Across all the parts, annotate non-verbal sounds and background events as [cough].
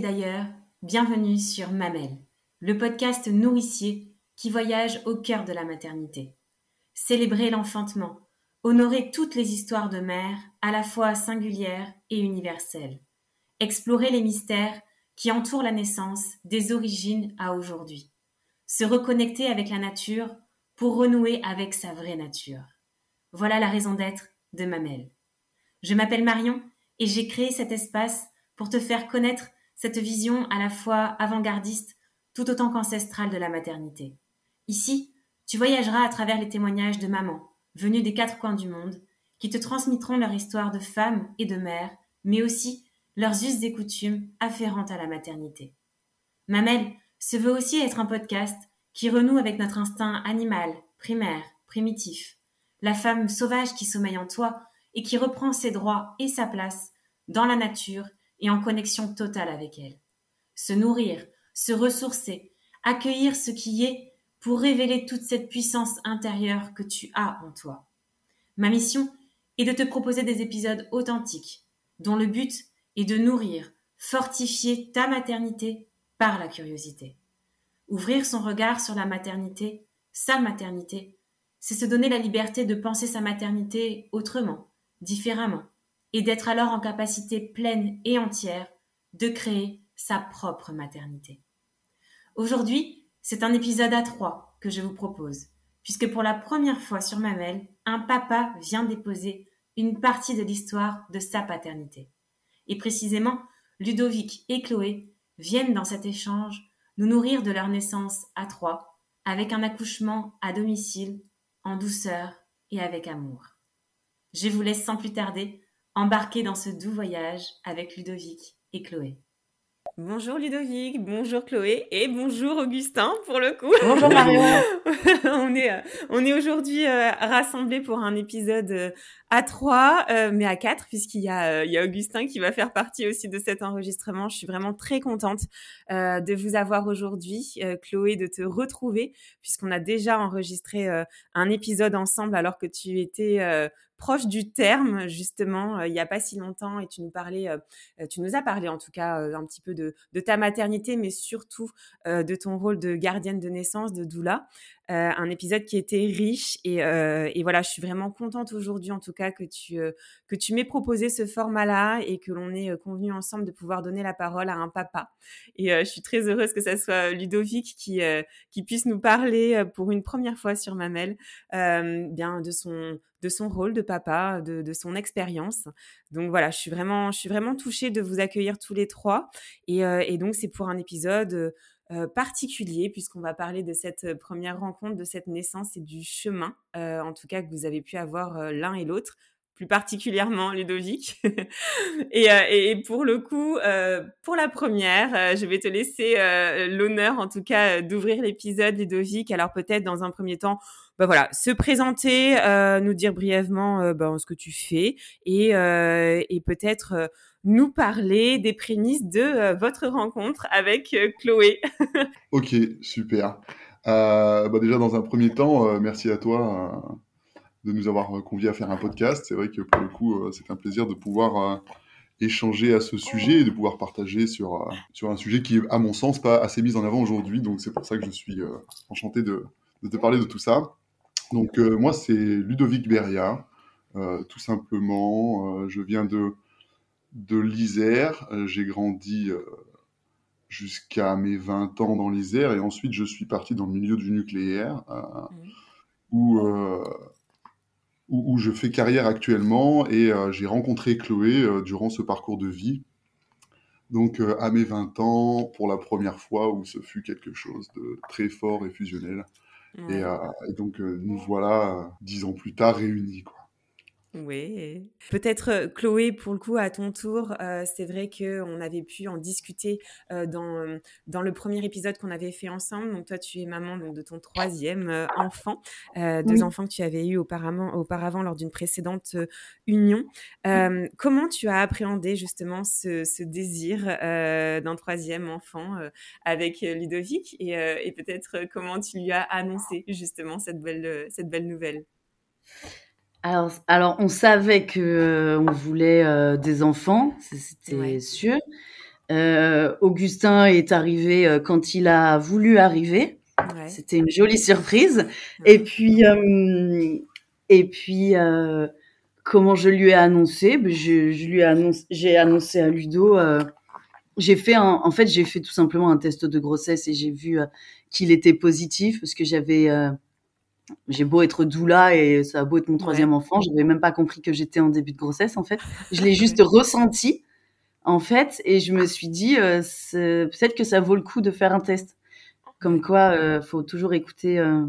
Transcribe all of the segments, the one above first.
D'ailleurs, bienvenue sur Mamelle, le podcast nourricier qui voyage au cœur de la maternité. Célébrer l'enfantement, honorer toutes les histoires de mères, à la fois singulières et universelles. Explorer les mystères qui entourent la naissance des origines à aujourd'hui. Se reconnecter avec la nature pour renouer avec sa vraie nature. Voilà la raison d'être de Mamelle. Je m'appelle Marion et j'ai créé cet espace pour te faire connaître cette vision à la fois avant-gardiste tout autant qu'ancestrale de la maternité. Ici, tu voyageras à travers les témoignages de mamans venues des quatre coins du monde qui te transmettront leur histoire de femmes et de mères, mais aussi leurs us et coutumes afférentes à la maternité. Mamelle se veut aussi être un podcast qui renoue avec notre instinct animal, primaire, primitif, la femme sauvage qui sommeille en toi et qui reprend ses droits et sa place dans la nature et en connexion totale avec elle. Se nourrir, se ressourcer, accueillir ce qui est pour révéler toute cette puissance intérieure que tu as en toi. Ma mission est de te proposer des épisodes authentiques, dont le but est de nourrir, fortifier ta maternité par la curiosité. Ouvrir son regard sur la maternité, sa maternité, c'est se donner la liberté de penser sa maternité autrement, différemment, et d'être alors en capacité pleine et entière de créer sa propre maternité. Aujourd'hui, c'est un épisode à trois que je vous propose, puisque pour la première fois sur Mamel, un papa vient déposer une partie de l'histoire de sa paternité. Et précisément, Ludovic et Chloé viennent dans cet échange nous nourrir de leur naissance à trois, avec un accouchement à domicile, en douceur et avec amour. Je vous laisse sans plus tarder embarquer dans ce doux voyage avec Ludovic et Chloé. Bonjour Ludovic, bonjour Chloé et bonjour Augustin pour le coup. Bonjour Marion. [laughs] on est, euh, on est aujourd'hui euh, rassemblés pour un épisode euh, à trois, mais à quatre puisqu'il y a, il y a Augustin qui va faire partie aussi de cet enregistrement. Je suis vraiment très contente de vous avoir aujourd'hui, Chloé, de te retrouver puisqu'on a déjà enregistré un épisode ensemble alors que tu étais proche du terme justement euh, il n'y a pas si longtemps et tu nous parlais, euh, euh, tu nous as parlé en tout cas un petit peu de, de ta maternité, mais surtout de ton rôle de gardienne de naissance, de doula. Euh, un épisode qui était riche et, euh, et, voilà, je suis vraiment contente aujourd'hui en tout cas que tu euh, que tu m'aies proposé ce format-là et que l'on ait convenu ensemble de pouvoir donner la parole à un papa. Et je suis très heureuse que ça soit Ludovic qui qui puisse nous parler pour une première fois sur Mamel, bien de son de son rôle de papa, de, de son expérience. Donc voilà, je suis vraiment je suis vraiment touchée de vous accueillir tous les trois et, et donc c'est pour un épisode euh, particulier puisqu'on va parler de cette euh, première rencontre, de cette naissance et du chemin, euh, en tout cas que vous avez pu avoir l'un et l'autre plus particulièrement Ludovic. [laughs] et, et, pour le coup, pour la première, je vais te laisser l'honneur, en tout cas, d'ouvrir l'épisode, Ludovic. Alors peut-être dans un premier temps, bah voilà, se présenter, nous dire brièvement bah, ce que tu fais et, et peut-être nous parler des prémices de euh, votre rencontre avec euh, Chloé. [laughs] ok, super. Euh, bah déjà, dans un premier temps, merci à toi de nous avoir conviés à faire un podcast. C'est vrai que pour le coup, c'est un plaisir de pouvoir échanger à ce sujet et de pouvoir partager sur, sur un sujet qui à mon sens, pas assez mis en avant aujourd'hui. Donc, c'est pour ça que je suis enchanté de, te parler de tout ça. Donc, moi, c'est Ludovic Beria, tout simplement. je viens de de l'Isère. Euh, j'ai grandi euh, jusqu'à mes 20 ans dans l'Isère et ensuite je suis parti dans le milieu du nucléaire euh, mmh. où, où, je fais carrière actuellement et j'ai rencontré Chloé durant ce parcours de vie. Donc à mes 20 ans, pour la première fois, où ce fut quelque chose de très fort et fusionnel. Et, et, donc nous voilà dix ans plus tard réunis. Quoi. Oui. Peut-être euh, Chloé, pour le coup, à ton tour, euh, c'est vrai que on avait pu en discuter euh, dans, dans le premier épisode qu'on avait fait ensemble. Donc toi, tu es maman donc, de ton troisième enfant, deux enfants que tu avais eu auparavant, auparavant lors d'une précédente union. Comment tu as appréhendé justement ce, ce désir d'un troisième enfant avec Ludovic? Et, et peut-être comment tu lui as annoncé justement cette belle, cette belle nouvelle? Alors, alors, on savait que euh, on voulait euh, des enfants, c'était sûr. Augustin est arrivé quand il a voulu arriver. C'était une jolie surprise. Et puis, et puis, comment je lui ai annoncé? Ben, je, je, lui ai annoncé, j'ai annoncé à Ludo. j'ai fait un, en fait, j'ai fait tout simplement un test de grossesse et j'ai vu qu'il était positif parce que j'avais j'ai beau être doula et ça a beau être mon troisième enfant, je n'avais même pas compris que j'étais en début de grossesse en fait. Je l'ai [laughs] juste ressenti en fait et je me suis dit euh, peut-être que ça vaut le coup de faire un test. Comme quoi, euh, faut toujours écouter euh,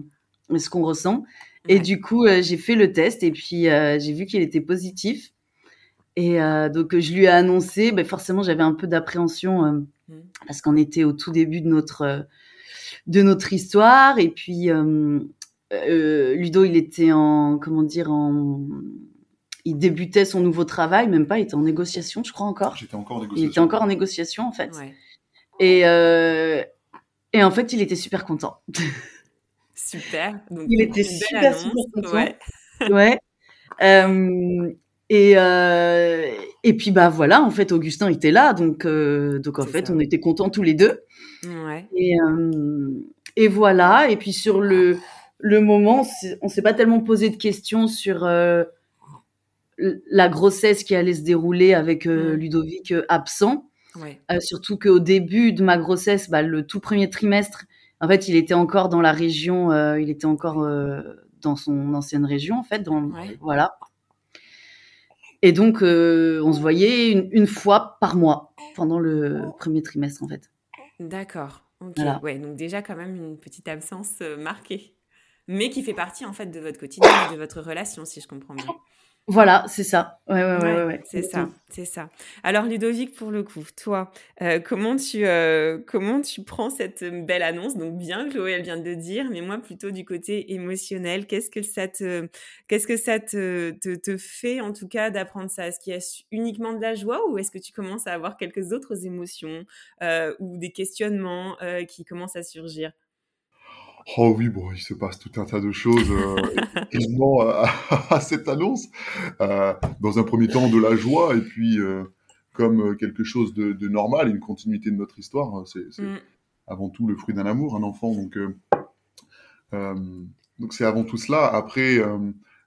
ce qu'on ressent. Et du coup, euh, j'ai fait le test et puis j'ai vu qu'il était positif. Et donc je lui ai annoncé. Ben forcément, j'avais un peu d'appréhension mmh. parce qu'on était au tout début de notre de notre histoire et puis euh, Ludo, il était en, comment dire, en, il débutait son nouveau travail, même pas, il était en négociation, je crois encore. J'étais encore en négociation. Il était encore en négociation, en fait. Et, euh, et en fait, il était super content. [laughs] Super. Donc, il était super, super content. Ouais. [laughs] ouais. Euh, et, euh, et puis, bah voilà, en fait, Augustin était là, donc, euh, donc en fait, on était contents tous les deux. Ouais. Et, et voilà. Et puis, sur le, le moment, on s'est pas tellement posé de questions sur euh, la grossesse qui allait se dérouler avec euh. Ludovic euh, absent. surtout qu'au début de ma grossesse, bah, le tout premier trimestre, en fait, il était encore dans la région, il était encore dans son ancienne région, en fait, dans, voilà. Et donc, on se voyait une, fois par mois pendant le premier trimestre, en fait. D'accord. Ouais, donc déjà quand même une petite absence marquée mais qui fait partie en fait de votre quotidien de votre relation, si je comprends bien. Voilà, c'est ça. Ouais, ouais, ouais, ouais, c'est ça, c'est ça. Alors Ludovic, pour le coup, toi, euh, comment tu euh, comment tu prends cette belle annonce? Donc bien, Chloé, elle vient de dire, mais moi plutôt du côté émotionnel. Qu'est-ce que ça te qu'est-ce que ça te, te, te fait en tout cas d'apprendre ça? Est-ce qu'il y a uniquement de la joie ou est-ce que tu commences à avoir quelques autres émotions euh, ou des questionnements qui commencent à surgir? Oh oui, bon, il se passe tout un tas de choses euh, [laughs] à, cette annonce. Euh, dans un premier temps, de la joie, et puis euh, comme quelque chose de, normal, une continuité de notre histoire. Hein, c'est mm. avant tout le fruit d'un amour, un enfant. Donc, donc c'est avant tout cela. Après,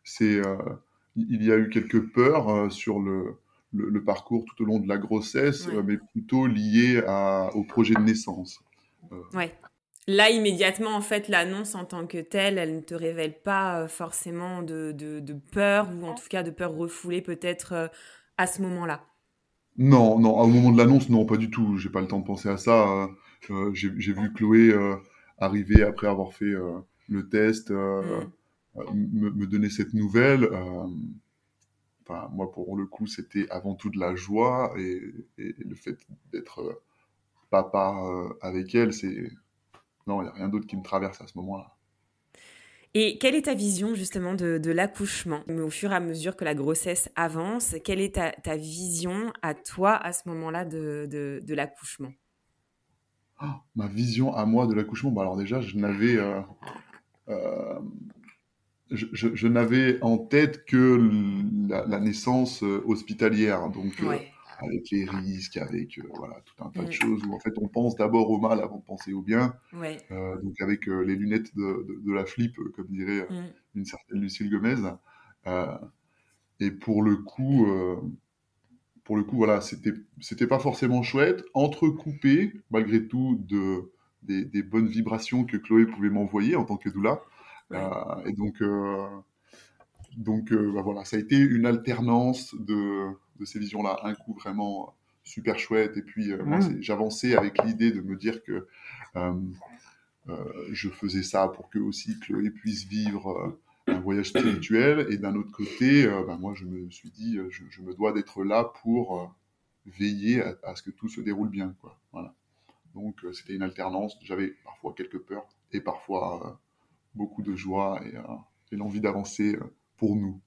c'est il y a eu quelques peurs sur le, le, parcours tout au long de la grossesse, mais plutôt liées à, au projet de naissance. ouais. Là, immédiatement, en fait, l'annonce en tant que telle, elle ne te révèle pas euh, forcément de, de, peur, ou en tout cas de peur refoulée peut-être euh, à ce moment-là. Non, non, au moment de l'annonce, non, pas du tout. J'ai pas le temps de penser à ça. Euh, j'ai vu Chloé arriver après avoir fait le test, mm. me, donner cette nouvelle. Enfin, moi, pour le coup, c'était avant tout de la joie et, et le fait d'être papa avec elle, c'est non, il n'y a rien d'autre qui me traverse à ce moment-là. Et quelle est ta vision justement de, l'accouchement? Au fur et à mesure que la grossesse avance, quelle est ta, vision à toi à ce moment-là de, l'accouchement? Ah, Ma vision à moi de l'accouchement, bah alors déjà, je n'avais, euh, euh, je, n'avais en tête que la, naissance euh, hospitalière. Donc, avec les risques, avec euh, voilà, tout un tas de mm. choses où en fait on pense d'abord au mal avant de penser au bien. Euh, donc avec euh, les lunettes de, de, la flip, comme dirait mm. une certaine Lucille Gomez. et pour le coup, pour le coup, voilà, c'était c'était pas forcément chouette, entrecoupé malgré tout de des, des, bonnes vibrations que Chloé pouvait m'envoyer en tant que doula. et donc donc bah, voilà, ça a été une alternance de de ces visions-là. Un coup vraiment super chouette, et puis euh, mm. j'avançais avec l'idée de me dire que euh, euh, je faisais ça pour que aussi Chloé puisse vivre un voyage spirituel, et d'un autre côté, ben, moi, je me suis dit, je, me dois d'être là pour veiller à, ce que tout se déroule bien, quoi. Voilà. Donc, c'était une alternance. J'avais parfois quelques peurs et parfois beaucoup de joie et l'envie d'avancer pour nous.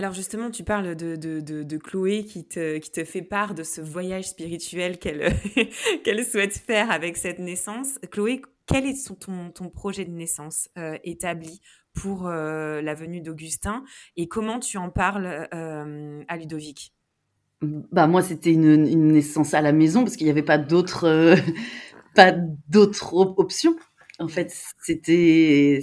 Alors justement, tu parles de, de, Chloé qui te, qui te fait part de ce voyage spirituel qu'elle [laughs] souhaite faire avec cette naissance. Chloé, quel est ton, ton projet de naissance euh, établi pour euh, la venue d'Augustin et comment tu en parles euh, à Ludovic? Bah moi c'était une, une, naissance à la maison parce qu'il n'y avait pas d'autres [laughs] pas d'autres options. En fait, c'était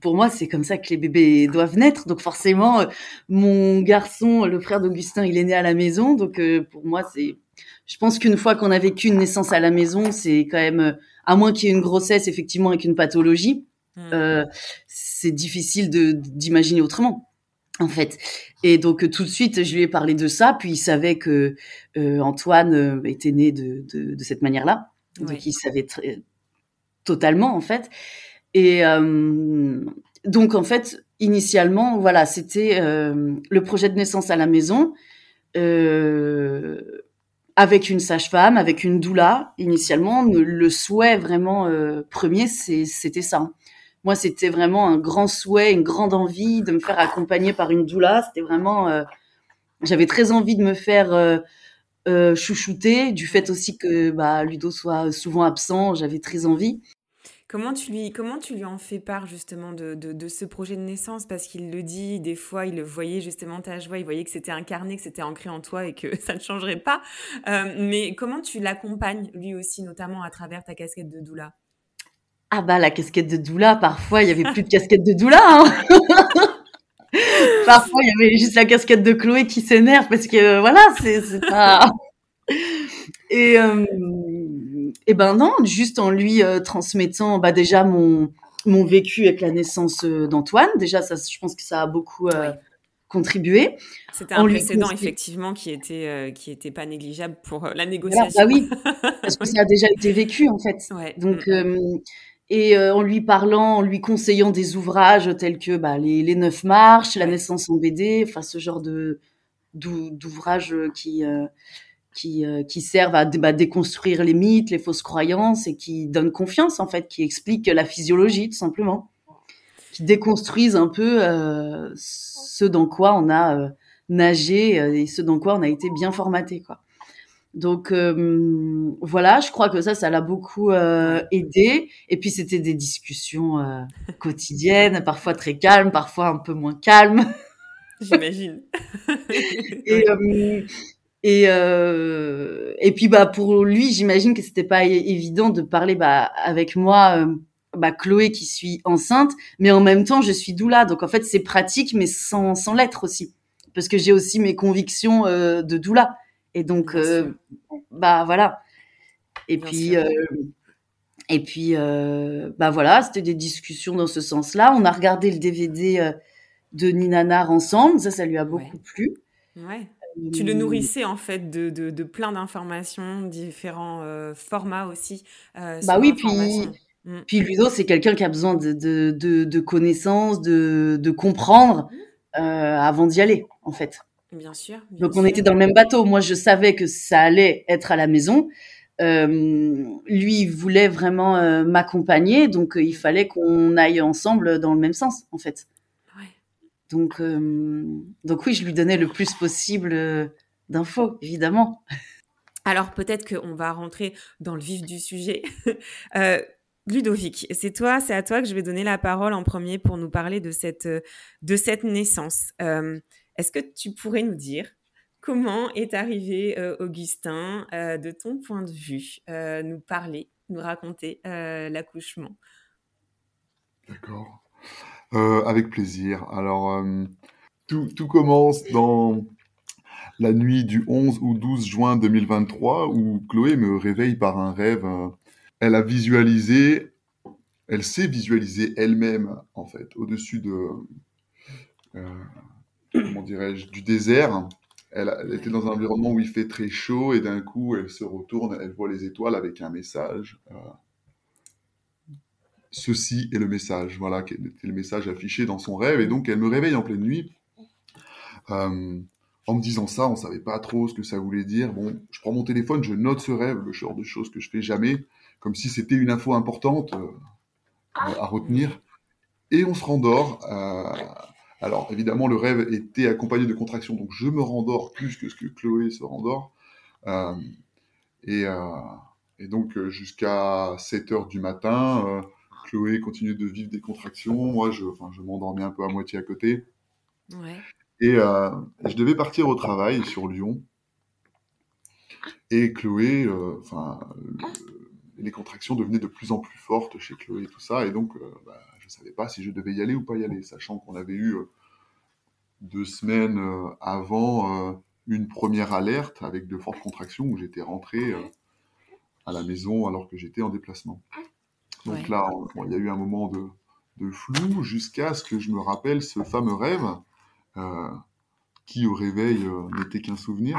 pour moi c'est comme ça que les bébés doivent naître. Donc forcément, euh, mon garçon, le frère d'Augustin, il est né à la maison. Donc euh, pour moi c'est, je pense qu'une fois qu'on a vécu une naissance à la maison, c'est quand même à moins qu'il y ait une grossesse effectivement avec une pathologie, mmh. c'est difficile de d'imaginer autrement en fait. Et donc tout de suite, je lui ai parlé de ça, puis il savait que euh, Antoine euh, était né de, de, de cette manière-là, donc il savait très, totalement en fait. Et euh, donc en fait, initialement, voilà, c'était euh, le projet de naissance à la maison euh, avec une sage-femme, avec une doula. Initialement, le souhait vraiment premier, c'était ça moi, c'était vraiment un grand souhait, une grande envie de me faire accompagner par une doula. C'était vraiment, j'avais très envie de me faire chouchouter, du fait aussi que bah, Ludo soit souvent absent. J'avais très envie. Comment tu lui, comment tu lui en fais part justement de, de, ce projet de naissance? Parce qu'il le dit, des fois, il le voyait justement ta joie, il voyait que c'était incarné, que c'était ancré en toi et que [laughs] ça ne changerait pas. mais comment tu l'accompagnes lui aussi, notamment à travers ta casquette de doula? Ah bah la casquette de doula, parfois il y avait plus de casquette de doula. Hein [laughs] parfois il y avait juste la casquette de Chloé qui s'énerve parce que voilà, c'est pas. [laughs] Et, euh, et ben non, juste en lui euh, transmettant bah déjà mon mon vécu avec la naissance euh, d'Antoine. Déjà ça, je pense que ça a beaucoup contribué. C'était un précédent effectivement qui était qui était pas négligeable pour la négociation. bah oui, [laughs] parce que ça a déjà été vécu en fait. Donc mm, mm et euh, en lui parlant, en lui conseillant des ouvrages tels que bah, les, les Neuf Marches, La naissance en BD, enfin ce genre de d'ouvrages qui euh, qui, euh, qui servent à bah, déconstruire les mythes, les fausses croyances et qui donnent confiance en fait, qui expliquent la physiologie tout simplement, qui déconstruisent un peu ce dans quoi on a nagé et ce dans quoi on a été bien formaté quoi. Donc euh, voilà, je crois que ça, ça l'a beaucoup euh, aidé. Et puis c'était des discussions euh, quotidiennes, parfois très calmes, parfois un peu moins calmes. J'imagine. et [laughs] et et puis bah pour lui, j'imagine que c'était pas évident de parler bah avec moi. bah Chloé qui suis enceinte, mais en même temps je suis doula, donc en fait c'est pratique, mais sans sans l'être aussi, parce que j'ai aussi mes convictions de doula. Et donc, euh, bah voilà. Et puis, euh, et puis, euh, bah voilà, c'était des discussions dans ce sens-là. On a regardé le DVD de Ninanar ensemble. Ça, ça lui a beaucoup plu. Ouais. Tu le nourrissais en fait de, de, de plein d'informations, différents formats aussi. bah oui, puis, mm. puis Ludo, c'est quelqu'un qui a besoin de, de, connaissances, de, de comprendre mmh. avant d'y aller, en fait. Bien sûr. Donc on était dans le même bateau. Moi, je savais que ça allait être à la maison. Euh, lui, il voulait vraiment euh, m'accompagner, donc euh, il fallait qu'on aille ensemble dans le même sens, en fait. Donc, euh, donc oui, je lui donnais le plus possible euh, d'infos, évidemment. Alors peut-être qu'on va rentrer dans le vif du sujet. [laughs] Ludovic, c'est toi, c'est à toi que je vais donner la parole en premier pour nous parler de cette de cette naissance. Est-ce que tu pourrais nous dire comment est arrivé euh, Augustin euh, de ton point de vue, euh, nous parler, nous raconter l'accouchement? D'accord. Avec plaisir. Alors, tout, tout, commence dans la nuit du 11 ou 12 juin 2023 où Chloé me réveille par un rêve. Elle a visualisé, elle s'est visualisée elle-même, en fait, au-dessus de comment dirais-je, du désert. Elle, était dans un environnement où il fait très chaud et d'un coup, elle se retourne, elle voit les étoiles avec un message. Euh, ceci est le message, voilà, qui était le message affiché dans son rêve. Et donc, elle me réveille en pleine nuit. Euh, en me disant ça, on savait pas trop ce que ça voulait dire. Bon, je prends mon téléphone, je note ce rêve, le genre de choses que je fais jamais, comme si c'était une info importante euh, à retenir. Et on se rendort. Alors évidemment, le rêve était accompagné de contractions, donc je me rendors plus que ce que Chloé se rendort. Euh, et, euh, et, donc euh, jusqu'à 7 heures du matin, euh, Chloé continue de vivre des contractions. Moi, je, m'endormais un peu à moitié à côté. Ouais. Et euh, je devais partir au travail sur Lyon. Et Chloé, enfin, les contractions devenaient de plus en plus fortes chez Chloé et tout ça. Et donc, bah, je ne savais pas si je devais y aller ou pas y aller, sachant qu'on avait eu deux semaines avant une première alerte avec de fortes contractions où j'étais rentré à la maison alors que j'étais en déplacement. Donc là, il y a eu un moment de, de flou jusqu'à ce que je me rappelle ce fameux rêve euh, qui au réveil euh, n'était qu'un souvenir.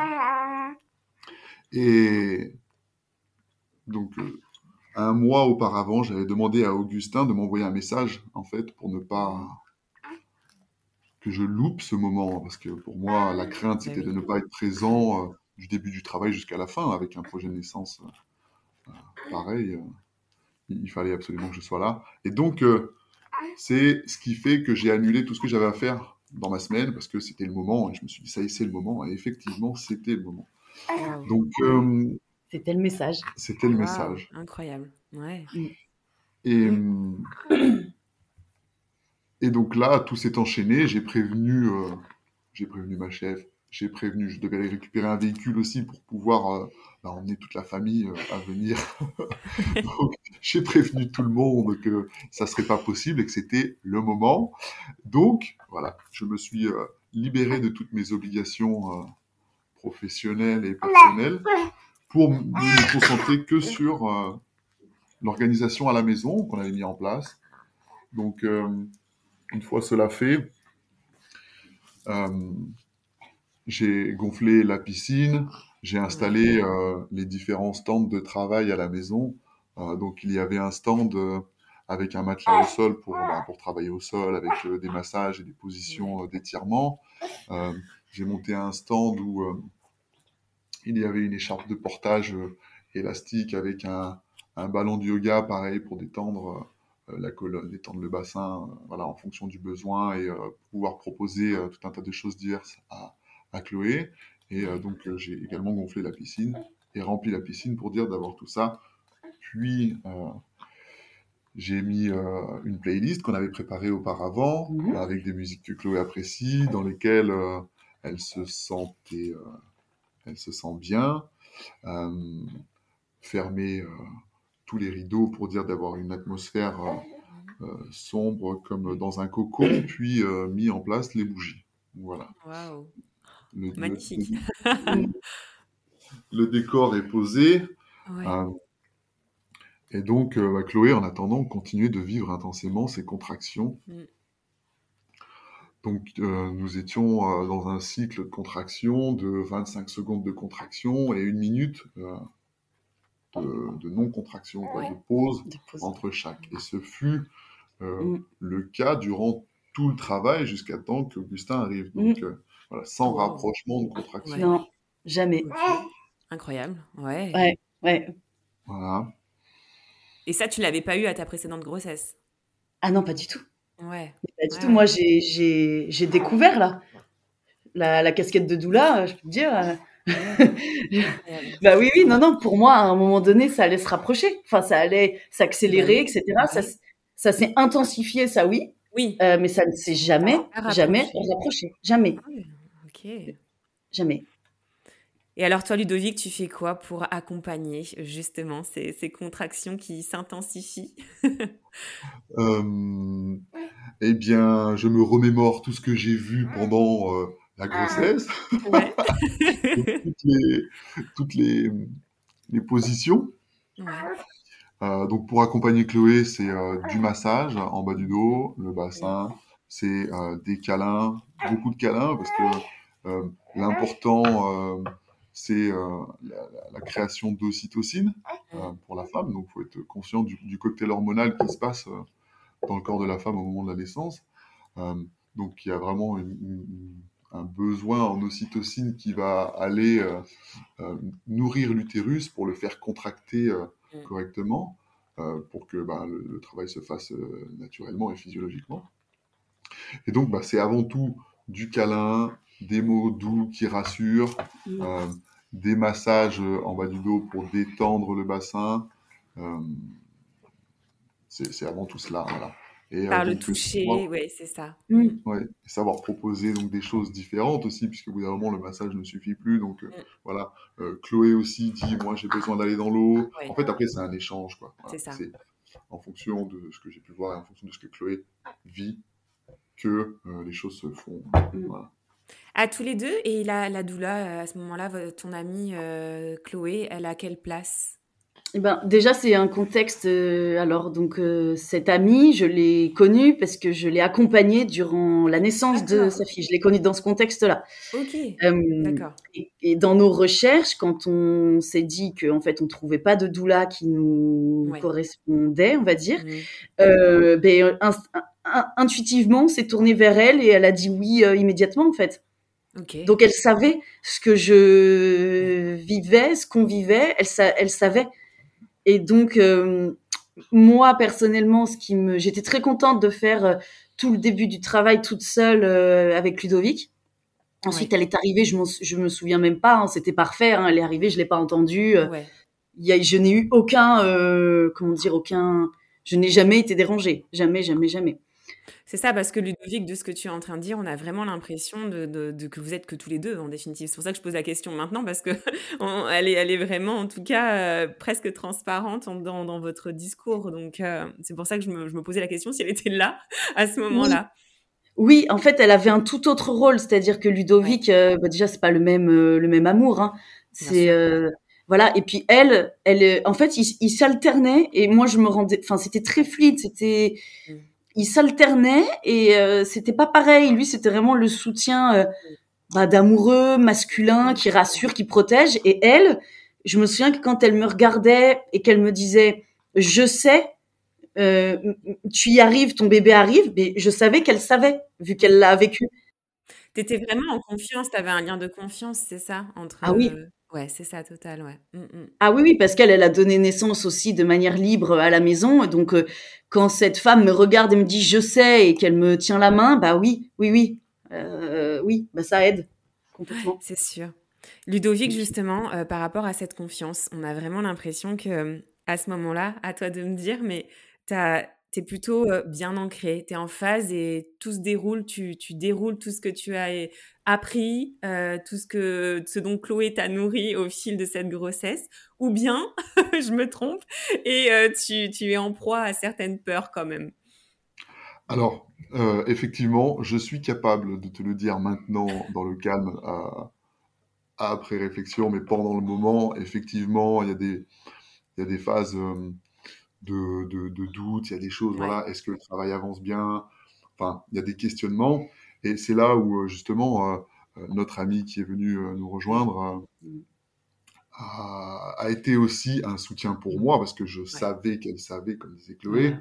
Et donc euh, un mois auparavant, j'avais demandé à Augustin de m'envoyer un message en fait pour ne pas que je loupe ce moment parce que pour moi la crainte c'était de ne pas être présent du début du travail jusqu'à la fin avec un projet de naissance pareil il fallait absolument que je sois là et donc c'est ce qui fait que j'ai annulé tout ce que j'avais à faire dans ma semaine parce que c'était le moment et je me suis dit ça y est c'est le moment et effectivement c'était le moment. Donc euh, c'était le message. C'était le message. Incroyable. Ouais. Mm. Et et donc là tout s'est enchaîné. J'ai prévenu euh, j'ai prévenu ma chef. J'ai prévenu, je devais récupérer un véhicule aussi pour pouvoir euh, bah, emmener toute la famille à venir. [laughs] donc, j'ai prévenu tout le monde que ça serait pas possible et que c'était le moment. Donc, voilà, je me suis euh, libéré de toutes mes obligations euh, professionnelles et personnelles pour me concentrer que sur euh, l'organisation à la maison qu'on avait mis en place. Donc, une fois cela fait, j'ai gonflé la piscine, j'ai installé les différents stands de travail à la maison. Euh, donc il y avait un stand euh, avec un matelas au sol pour, bah, pour travailler au sol, avec euh, des massages et des positions d'étirement. J'ai monté un stand où il y avait une écharpe de portage élastique avec un, un, ballon de yoga, pareil, pour détendre la colonne, détendre le bassin, voilà, en fonction du besoin et pouvoir proposer tout un tas de choses diverses à, à Chloé. Et donc, j'ai également gonflé la piscine et rempli la piscine pour dire d'avoir tout ça puis, euh, j'ai mis euh, une playlist qu'on avait préparée auparavant, mhm. avec des musiques que Chloé apprécie, dans lesquelles euh, elle se sentait, elle se sent bien. fermer tous les rideaux pour dire d'avoir une atmosphère sombre comme dans un cocon, puis mis en place les bougies. Voilà. Magnifique. [laughs] Le, décor est posé. Et donc, euh, bah, Chloé, en attendant, continuait de vivre intensément ses contractions. Mm. Donc, euh, nous étions euh, dans un cycle de contraction de 25 secondes de contraction et une minute de, non-contraction, de, pause entre chaque. Et ce fut mm. le cas durant tout le travail jusqu'à temps qu'Augustin arrive. Mm. Voilà, sans rapprochement de contraction. Non, jamais. Incroyable, ouais. Ouais, ouais. Voilà. Et ça, tu l'avais pas eu à ta précédente grossesse? Ah non, pas du tout. Ouais. Pas du tout. Moi, j'ai découvert là la, casquette de doula, je peux te dire. [laughs] bah oui, oui, non, non. Pour moi, à un moment donné, ça allait se rapprocher. Enfin, ça allait s'accélérer, etc. Ça, ça s'est intensifié, ça oui. Oui. Euh, mais ça ne s'est jamais, jamais rapproché. Jamais. Ah ok. Jamais. Et alors toi, Ludovic, tu fais quoi pour accompagner justement ces, contractions qui s'intensifient [laughs] euh, Eh bien, je me remémore tout ce que j'ai vu pendant euh, la grossesse, [laughs] toutes, les, positions. Euh, donc pour accompagner Chloé, c'est du massage en bas du dos, le bassin, c'est des câlins, beaucoup de câlins parce que l'important c'est euh, la, création d'ocytocine euh, pour la femme. Donc, il faut être conscient du, cocktail hormonal qui se passe euh, dans le corps de la femme au moment de la naissance. donc, il y a vraiment un besoin en ocytocine qui va aller nourrir l'utérus pour le faire contracter mm. correctement, pour que bah, le, travail se fasse naturellement et physiologiquement. Et donc, bah, c'est avant tout du câlin, des mots doux qui rassurent, mm des massages en bas du dos pour détendre le bassin. Euh, c'est avant tout cela. Et, Par le toucher, oui, c'est ça. Mm. Ouais, savoir proposer donc des choses différentes aussi, puisque bout d'un moment, le massage ne suffit plus. Donc mm. voilà, Chloé aussi dit, moi j'ai besoin d'aller dans l'eau. En fait, après, c'est un échange. quoi. c'est ça. En fonction de ce que j'ai pu voir et en fonction de ce que Chloé vit, que les choses se font. Voilà. À tous les deux, et la, la doula, à ce moment-là, ton amie Chloé, elle a quelle place? Eh ben, déjà, c'est un contexte. Euh, alors, donc, euh, cette amie, je l'ai connue parce que je l'ai accompagnée durant la naissance de sa fille. Je l'ai connue dans ce contexte-là. Ok. Euh, D'accord. Et, dans nos recherches, quand on s'est dit qu'en en fait, on trouvait pas de doula qui nous correspondait, on va dire, mmh. ben, intuitivement, s'est tourné vers elle et elle a dit oui immédiatement, en fait. Okay. Donc elle savait ce que je vivais, ce qu'on vivait, elle, elle savait. Et donc, euh, moi, personnellement, ce qui me, j'étais très contente de faire euh, tout le début du travail toute seule euh, avec Ludovic. Ensuite, elle est arrivée, je, je me souviens même pas, hein, c'était parfait. Hein, elle est arrivée, je l'ai pas entendue. Y a, je n'ai eu aucun, comment dire, aucun, je n'ai jamais été dérangée, jamais, jamais, jamais. C'est ça, parce que Ludovic, de ce que tu es en train de dire, on a vraiment l'impression de, que vous êtes que tous les deux, en définitive. C'est pour ça que je pose la question maintenant, parce que [laughs] elle, est, elle est vraiment, en tout cas, euh, presque transparente dans, dans, votre discours. Donc, euh, c'est pour ça que je me, je me, posais la question si elle était là, [laughs] à ce moment-là. Oui. en fait, elle avait un tout autre rôle, c'est-à-dire que Ludovic, euh, bah déjà, c'est pas le même, le même amour. Hein. C'est voilà. Et puis elle, elle, en fait, il s'alternait et moi, je me rendais, enfin, c'était très fluide, c'était. Mmh il s'alternait et euh, c'était pas pareil. Lui, c'était vraiment le soutien euh, bah, d'amoureux, masculin, qui rassure, qui protège. Et elle, je me souviens que quand elle me regardait et qu'elle me disait, je sais, euh, tu y arrives, ton bébé arrive, mais je savais qu'elle savait, vu qu'elle l'a vécu. Tu étais vraiment en confiance, tu avais un lien de confiance, c'est ça entre, Ah oui. Ouais, c'est ça, total, ouais. Mmh, mmh. Ah oui, oui, parce qu'elle, elle a donné naissance aussi de manière libre à la maison. Donc, euh, quand cette femme me regarde et me dit je sais et qu'elle me tient la main, bah oui, oui, oui, euh, oui, bah ça aide complètement. C'est sûr. Ludovic, justement, euh, par rapport à cette confiance, on a vraiment l'impression que à ce moment-là, à toi de me dire, mais tu as tu es plutôt bien ancré, tu es en phase et tout se déroule, tu, tu déroules tout ce que tu as appris, tout ce, que, ce dont Chloé t'a nourri au fil de cette grossesse, ou bien, [laughs] je me trompe, et tu, tu, es en proie à certaines peurs quand même? Alors, effectivement, je suis capable de te le dire maintenant dans le calme, après réflexion, mais pendant le moment, effectivement, il y, y a des phases de, de, de doute, il y a des choses, voilà, est-ce que le travail avance bien? Enfin, il y a des questionnements. Et c'est là où, euh, justement, euh, euh, notre ami qui est venu nous rejoindre a, été aussi un soutien pour moi parce que je savais qu'elle savait, comme disait Chloé.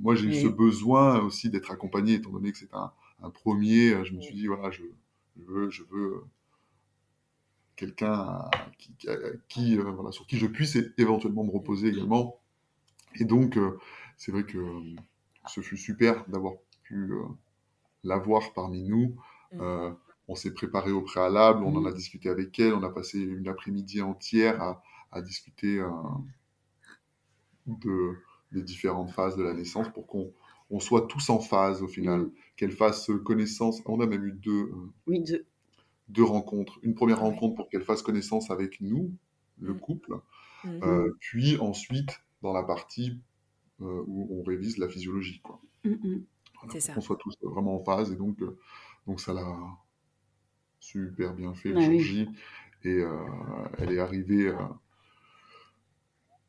moi, j'ai eu ce besoin aussi d'être accompagné, étant donné que c'est un, un, premier. Je me suis dit, voilà, je, veux, je veux quelqu'un qui, qui voilà, sur qui je puisse éventuellement me reposer également. Et donc, euh, c'est vrai que euh, ce fut super d'avoir pu euh, l'avoir parmi nous. Mmh. on s'est préparé au préalable, on en a mmh. discuté avec elle, on a passé une après-midi entière à, discuter de, des différentes phases de la naissance pour qu'on on soit tous en phase au final, mmh. qu'elle fasse connaissance. On a même eu deux, deux. rencontres. Une première rencontre pour qu'elle fasse connaissance avec nous, le couple, puis ensuite dans la partie euh, où on révise la physiologie. Quoi. Mm, mm. Qu'on soit tous vraiment en phase. Et donc, euh, donc ça l'a super bien fait le Et euh, elle est arrivée.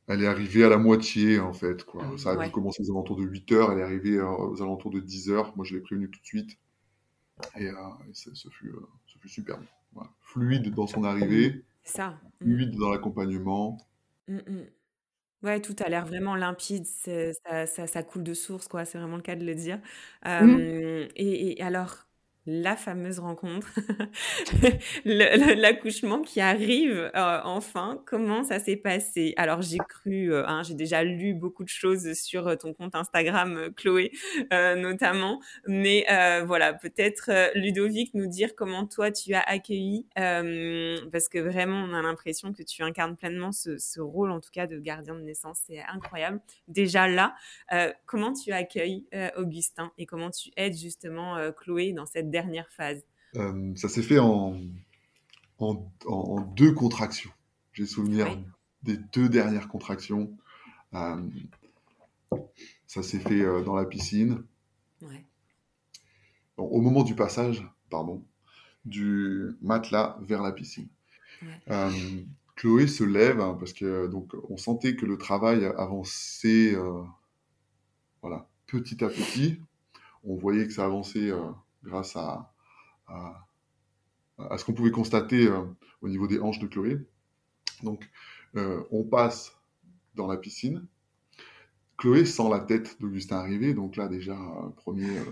elle est arrivée à la moitié, en fait. Quoi. Ah ça a commencé aux alentours de 8 heures, elle est arrivée aux alentours de 10 heures. Moi, je l'ai prévenu tout de suite. Et, ce, fut, ce fut super. Fluide dans son arrivée, ça. Mm. fluide dans l'accompagnement. Ouais, tout a l'air vraiment limpide, ça ça ça coule de source, quoi, c'est vraiment le cas de le dire. Mmh. et et alors, la fameuse rencontre, [laughs] l'accouchement qui arrive euh, enfin. Comment ça s'est passé? Alors j'ai cru, euh, hein, j'ai déjà lu beaucoup de choses sur euh, ton compte Instagram, Chloé notamment, mais voilà, peut-être Ludovic nous dire comment toi tu as accueilli, parce que vraiment on a l'impression que tu incarnes pleinement ce, ce, rôle, en tout cas de gardien de naissance, c'est incroyable. Déjà là, comment tu accueilles Augustin et comment tu aides justement Chloé dans cette dernière phase euh, Ça s'est fait en, en, deux contractions. J'ai souvenir des deux dernières contractions. Euh, ça s'est fait euh, dans la piscine. au moment du passage, pardon, du matelas vers la piscine. Chloé se lève hein, parce que donc on sentait que le travail avançait, voilà, petit à petit. On voyait que ça avançait grâce à, à, ce qu'on pouvait constater euh, au niveau des hanches de Chloé. Donc, euh, on passe dans la piscine. Chloé sent la tête d'Augustin arriver, donc là déjà, premier euh,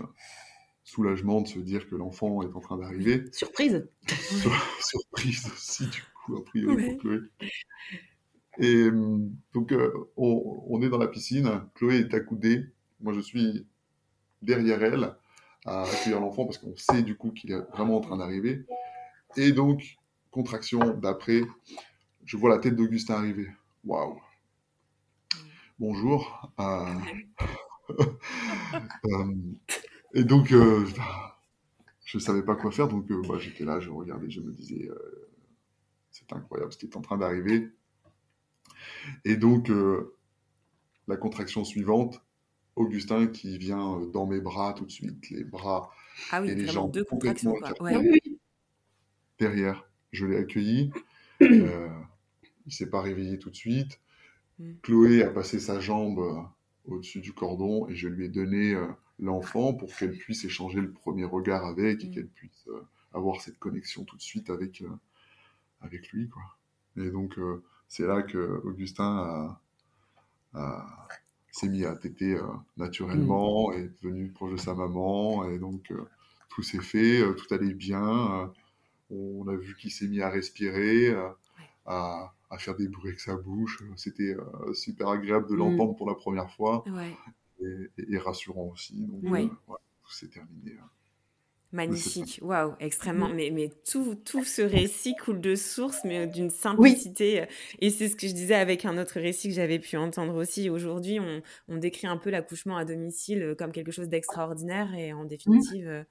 soulagement de se dire que l'enfant est en train d'arriver. Surprise [laughs] Surprise aussi, du coup, a priori pour Chloé. Et donc, on, on, est dans la piscine, Chloé est accoudée, moi je suis derrière elle, à accueillir l'enfant parce qu'on sait du coup qu'il est vraiment en train d'arriver. Et donc, contraction d'après, je vois la tête d'Augustin arriver. Waouh! Bonjour. Euh, [laughs] euh, et donc, euh, je ne savais pas quoi faire, donc bah, j'étais là, je regardais, je me disais, c'est incroyable ce qui est en train d'arriver. Et donc, la contraction suivante, Augustin qui vient euh, dans mes bras tout de suite, les bras ah oui, et les jambes deux contractions derrière. Je l'ai accueilli. [clears throat] euh, il s'est pas réveillé tout de suite. Hmm. Chloé a passé sa jambe euh, au-dessus du cordon et je lui ai donné euh, l'enfant pour qu'elle puisse échanger le premier regard avec et hmm. qu'elle puisse avoir cette connexion tout de suite avec, avec lui. Quoi. Et donc, c'est là que Augustin a s'est mis à téter euh, naturellement, et mm. est devenu proche de sa maman, et donc euh, tout s'est fait, euh, tout allait bien. on a vu qu'il s'est mis à respirer, à, à, faire des bruits avec sa bouche. C'était super agréable de mm. l'entendre pour la première fois, et, rassurant aussi. Donc, tout s'est terminé. Hein. Magnifique, waouh, extrêmement. Mais, mais tout, tout ce récit coule de source, mais d'une simplicité. Euh, et c'est ce que je disais avec un autre récit que j'avais pu entendre aussi. Aujourd'hui, on, on, décrit un peu l'accouchement à domicile euh, comme quelque chose d'extraordinaire et en définitive, euh,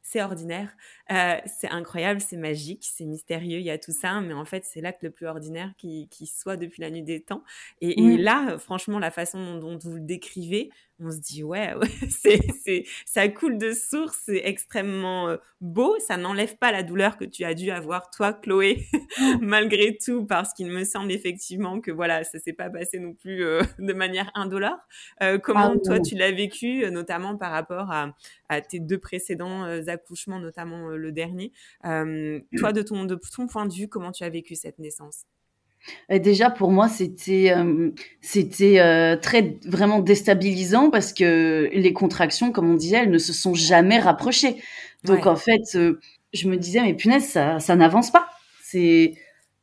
c'est ordinaire. c'est incroyable, c'est magique, c'est mystérieux, il y a tout ça, mais en fait, c'est l'acte le plus ordinaire qui, qui, soit depuis la nuit des temps. Et, et là, franchement, la façon dont vous le décrivez, on se dit ouais, [laughs] c'est, c'est, ça coule de source, c'est extrêmement euh, beau, ça n'enlève pas la douleur que tu as dû avoir toi, Chloé, [laughs] malgré tout, parce qu'il me semble effectivement que voilà, ça s'est pas passé non plus euh, [laughs] de manière indolore. Euh, comment ah toi tu l'as vécu, notamment par rapport à, à tes deux précédents accouchements, notamment le dernier? toi, de ton, de ton point de vue, comment tu as vécu cette naissance? Déjà pour moi c'était euh, c'était euh, très vraiment déstabilisant parce que les contractions comme on disait elles ne se sont jamais rapprochées. Donc en fait euh, je me disais mais punaise ça ça n'avance pas. C'est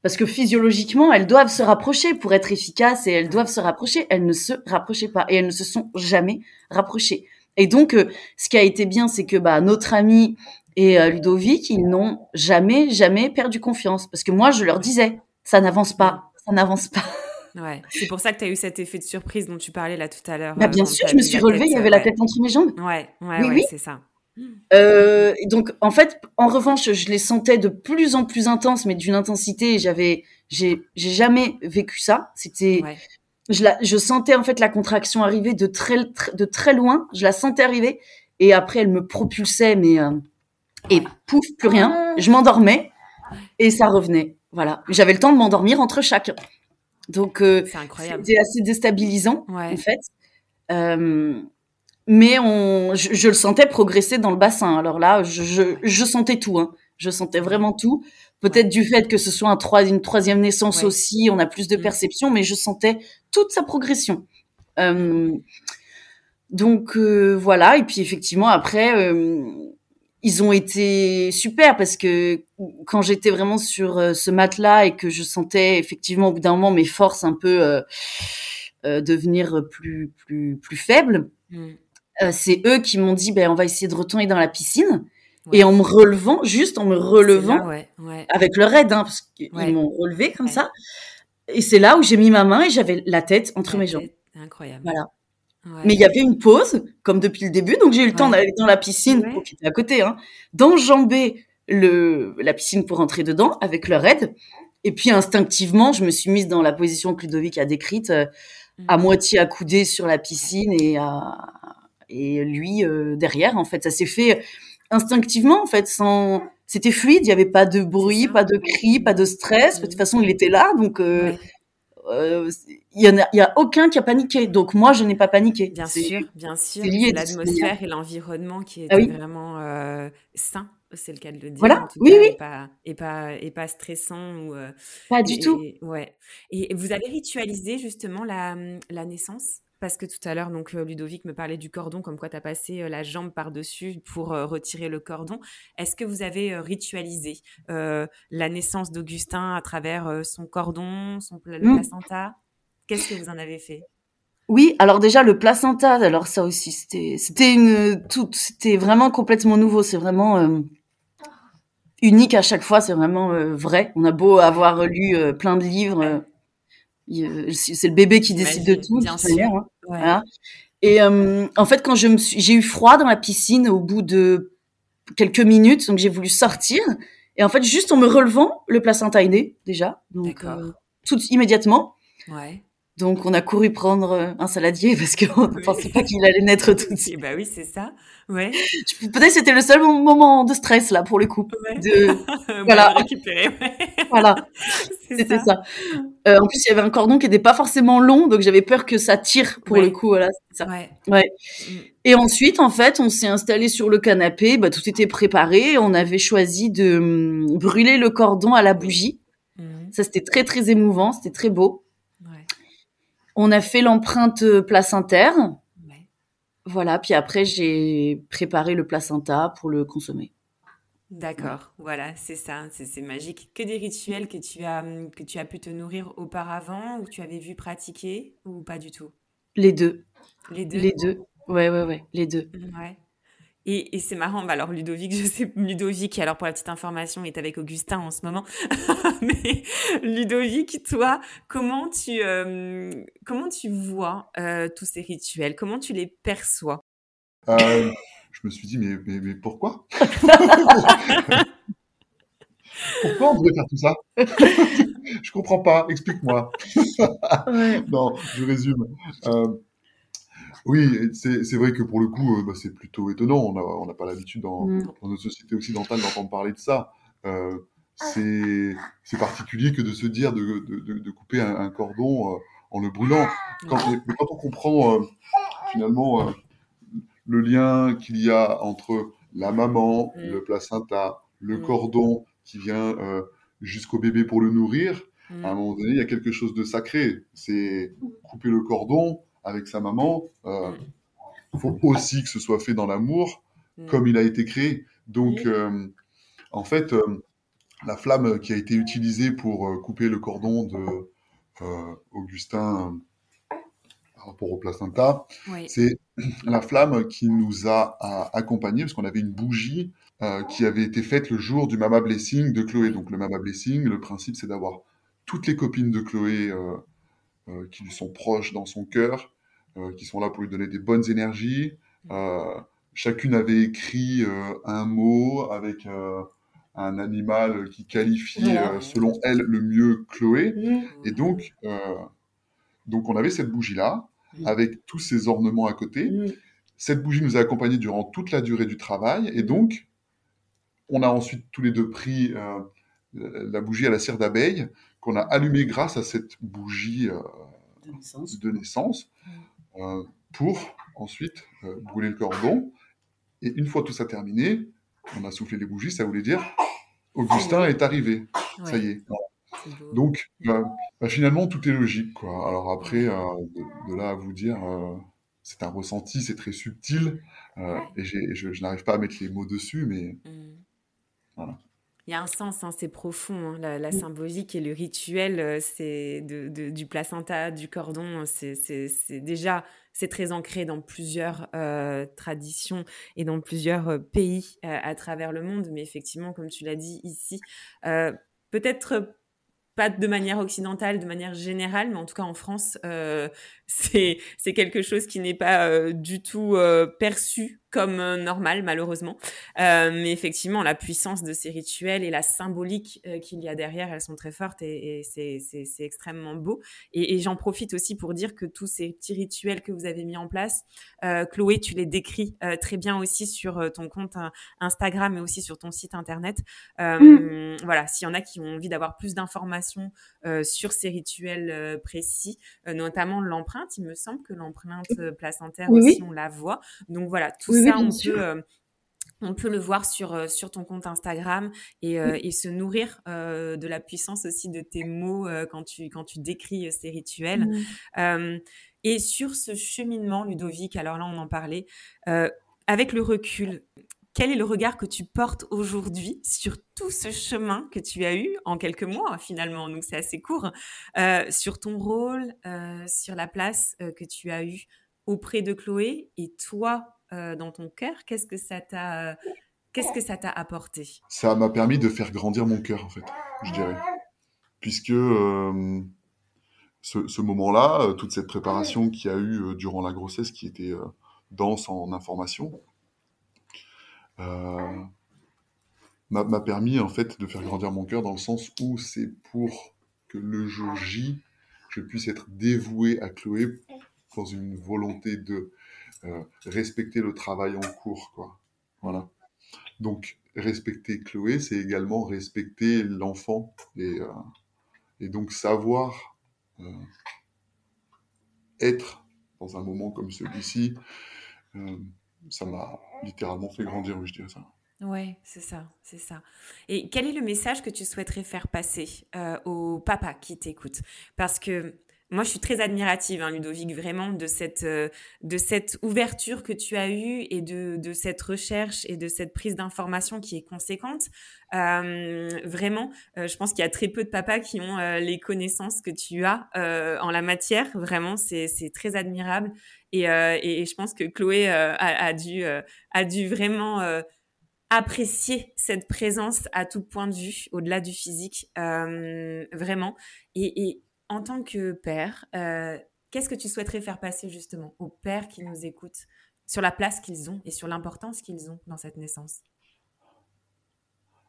parce que physiologiquement elles doivent se rapprocher pour être efficaces et elles doivent se rapprocher, elles ne se rapprochaient pas et elles ne se sont jamais rapprochées. Et donc ce qui a été bien c'est que bah notre ami et Ludovic, ils n'ont jamais jamais perdu confiance parce que moi je leur disais ça n'avance pas, ça n'avance pas. [laughs] Ouais, c'est pour ça que tu as eu cet effet de surprise dont tu parlais là tout à l'heure. Bah, bien sûr, je me suis relevée, il y avait la tête entre mes jambes. Ouais, ouais, oui, c'est ça. Euh, donc, en fait, en revanche, je les sentais de plus en plus intenses, mais d'une intensité, j'avais, j'ai, jamais vécu ça. C'était, je, la, je sentais en fait la contraction arriver de très, de très loin. Je la sentais arriver, et après, elle me propulsait, mais euh, et pouf, plus rien. Ah. Je m'endormais, et ça revenait. Voilà, j'avais le temps de m'endormir entre chaque. Donc, euh, c'était assez déstabilisant, en fait. Euh, mais on, je, le sentais progresser dans le bassin. Alors là, je, je, je sentais tout. Hein. Je sentais vraiment tout. Peut-être du fait que ce soit un trois, une troisième naissance aussi, on a plus de mm. perception, mais je sentais toute sa progression. Euh, donc euh, voilà. Et puis effectivement, après, euh, ils ont été super parce que quand j'étais vraiment sur euh, ce matelas et que je sentais effectivement au bout d'un moment mes forces un peu euh, euh, devenir plus plus plus faibles, mm. c'est eux qui m'ont dit ben on va essayer de retourner dans la piscine. Et en me relevant, juste en me relevant, avec leur aide, hein, parce qu'ils m'ont relevé comme ça. Et c'est là où j'ai mis ma main et j'avais la tête entre mes jambes. Incroyable. Voilà. Mais il y avait une pause, comme depuis le début, donc j'ai eu le temps d'aller dans la piscine, qui était à côté, hein, d'enjamber le, la piscine pour rentrer dedans avec leur aide. Et puis instinctivement, je me suis mise dans la position que Ludovic a décrite, euh, à mmh. moitié accoudée sur la piscine et, à, et lui euh, derrière. En fait, ça s'est fait instinctivement, en fait, sans. C'était fluide, il n'y avait pas de bruit, pas de cri, pas de stress. De toute mmh. façon, il était là, donc euh, il y, y, a aucun qui a paniqué. Donc moi, je n'ai pas paniqué. Bien sûr, bien sûr. C'est l'atmosphère et l'environnement qui est ah vraiment sain. C'est le cas de le dire. Voilà. oui, oui. Et pas, et pas, et pas stressant ou. Euh, pas du tout. Ouais. Et vous avez ritualisé justement la, la naissance? Parce que tout à l'heure, donc euh, Ludovic me parlait du cordon, comme quoi tu as passé euh, la jambe par-dessus pour euh, retirer le cordon. Est-ce que vous avez ritualisé la naissance d'Augustin à travers son cordon, son le mmh. placenta? Qu'est-ce que vous en avez fait? Oui, alors déjà le placenta, alors ça aussi c'était c'était une tout c'était vraiment complètement nouveau, c'est vraiment unique à chaque fois, c'est vraiment vrai. On a beau avoir lu plein de livres, c'est le bébé qui décide de tout, bien sûr. Hein. Et euh, en fait, quand je me suis, j'ai eu froid dans la piscine au bout de quelques minutes, donc j'ai voulu sortir. Et en fait, juste en me relevant, le placenta est né déjà, donc euh, tout immédiatement. Ouais. Donc on a couru prendre euh, un saladier parce qu'on ne pensait pas qu'il allait naître tout de suite. Bah oui, c'est ça. Ouais. Peut-être que c'était le seul moment de stress là pour le coup. De [laughs] voilà. récupérer. Ouais. voilà. [laughs] C'était ça. Euh, en plus, il y avait un cordon qui n'était pas forcément long, donc j'avais peur que ça tire pour le coup. Voilà, ça. Ouais. ouais. Mm. Et ensuite, en fait, on s'est installé sur le canapé. Bah, tout était préparé. On avait choisi de hum, brûler le cordon à la bougie. Mm. Ça, c'était très très émouvant. C'était très beau. On a fait l'empreinte placentaire. Voilà, puis après j'ai préparé le placenta pour le consommer. D'accord, voilà, c'est ça, c'est magique. Que des rituels que tu as que tu as pu te nourrir auparavant ou que tu avais vu pratiquer ou pas du tout? Les deux. Les deux? Les deux. Ouais, ouais, ouais, les deux. Ouais. Et, c'est marrant, bah alors Ludovic, [laughs] je sais, Ludovic, alors pour la petite information, est avec Augustin en ce moment. [laughs] Mais Ludovic, toi, comment tu, euh, comment tu vois euh, tous ces rituels? Comment tu les perçois? Euh, Je me suis dit, mais, mais, pourquoi? [laughs] Pourquoi on devrait faire tout ça? Je comprends pas, explique-moi. non, je résume. Oui, c'est vrai que pour le coup, euh, bah, c'est plutôt étonnant. On n'a pas l'habitude dans, mm. dans, notre société occidentale d'entendre parler de ça. Euh, c'est particulier que de se dire de, de, de couper un, cordon euh, en le brûlant. Quand, mais quand on comprend euh, finalement le lien qu'il y a entre la maman, mm. le placenta, le mm. cordon qui vient jusqu'au bébé pour le nourrir, à un moment donné, il y a quelque chose de sacré. C'est couper le cordon, avec sa maman, il euh, mm. faut aussi que ce soit fait dans l'amour, mm. comme il a été créé. Donc, euh, en fait, euh, la flamme qui a été utilisée pour couper le cordon de Augustin par rapport au placenta, c'est [clears throat] la flamme qui nous a, accompagnés, parce qu'on avait une bougie qui avait été faite le jour du Mama Blessing de Chloé. Donc le Mama Blessing, le principe c'est d'avoir toutes les copines de Chloé euh, qui lui sont proches dans son cœur, euh, qui sont là pour lui donner des bonnes énergies. Euh, chacune avait écrit un mot avec un animal qui qualifie selon elle le mieux Chloé. Et donc, donc on avait cette bougie-là, avec tous ces ornements à côté. Cette bougie nous a accompagnés durant toute la durée du travail. Et donc, on a ensuite tous les deux pris la bougie à la cire d'abeille qu'on a allumé grâce à cette bougie euh, de naissance, euh, pour ensuite euh, brûler le cordon. Et une fois tout ça terminé, on a soufflé les bougies, ça voulait dire Augustin est arrivé. Ça y est. Donc, bah, finalement, tout est logique. Quoi. Alors après, de, là à vous dire c'est un ressenti, c'est très subtil, et je, n'arrive pas à mettre les mots dessus, mais mmh. voilà. Il y a un sens, hein, c'est profond. Hein, la, symbolique et le rituel, c'est du placenta, du cordon, c'est déjà c'est très ancré dans plusieurs traditions et dans plusieurs pays à travers le monde. Mais effectivement, comme tu l'as dit ici, peut-être pas de manière occidentale, de manière générale, mais en tout cas en France, euh, [laughs] c'est quelque chose qui n'est pas euh, du tout euh, perçu comme euh, normal, malheureusement. Euh, mais effectivement, la puissance de ces rituels et la symbolique euh, qu'il y a derrière, elles sont très fortes et, et c'est extrêmement beau. Et, et j'en profite aussi pour dire que tous ces petits rituels que vous avez mis en place, euh, Chloé, tu les décris euh, très bien aussi sur ton compte Instagram et aussi sur ton site internet. Mm. Voilà, s'il y en a qui ont envie d'avoir plus d'informations sur ces rituels précis, notamment l'empreinte, il me semble que l'empreinte placentaire aussi, on la voit. Donc voilà, tout ça, on peut, euh, on peut le voir sur, euh, sur ton compte Instagram et, euh, et se nourrir de la puissance aussi de tes mots quand, tu, quand tu décris ces rituels. et sur ce cheminement, Ludovic, alors là, on en parlait, avec le recul, quel est le regard que tu portes aujourd'hui sur tout ce chemin que tu as eu en quelques mois finalement, donc c'est assez court, sur ton rôle, sur la place que tu as eue auprès de Chloé et toi euh, dans ton cœur, qu'est-ce que ça t'a qu'est-ce que ça t'a apporté? Ça m'a permis de faire grandir mon cœur en fait, je dirais, puisque euh, ce, moment-là, euh, toute cette préparation qu'il y a eu durant la grossesse, qui était dense en information, m'a permis en fait de faire grandir mon cœur dans le sens où c'est pour que le jour J, je puisse être dévoué à Chloé dans une volonté de respecter le travail en cours, quoi. Voilà. Donc, respecter Chloé, c'est également respecter l'enfant et, euh, et donc savoir euh, être dans un moment comme celui-ci, ça m'a littéralement fait grandir, je dirais ça. Ouais, c'est ça, c'est ça. Et quel est le message que tu souhaiterais faire passer au papa qui t'écoute? Parce que moi, je suis très admirative, hein, Ludovic, vraiment, de cette, euh, de cette ouverture que tu as eue et de, de cette recherche et de cette prise d'information qui est conséquente. Euh, vraiment, euh, je pense qu'il y a très peu de papas qui ont euh, les connaissances que tu as en la matière. Vraiment, c'est très admirable. Et, et, je pense que Chloé a, a, dû, a dû vraiment apprécier cette présence à tout point de vue, au-delà du physique, vraiment. Et, et en tant que père, euh, qu'est-ce que tu souhaiterais faire passer justement aux pères qui nous écoutent sur la place qu'ils ont et sur l'importance qu'ils ont dans cette naissance?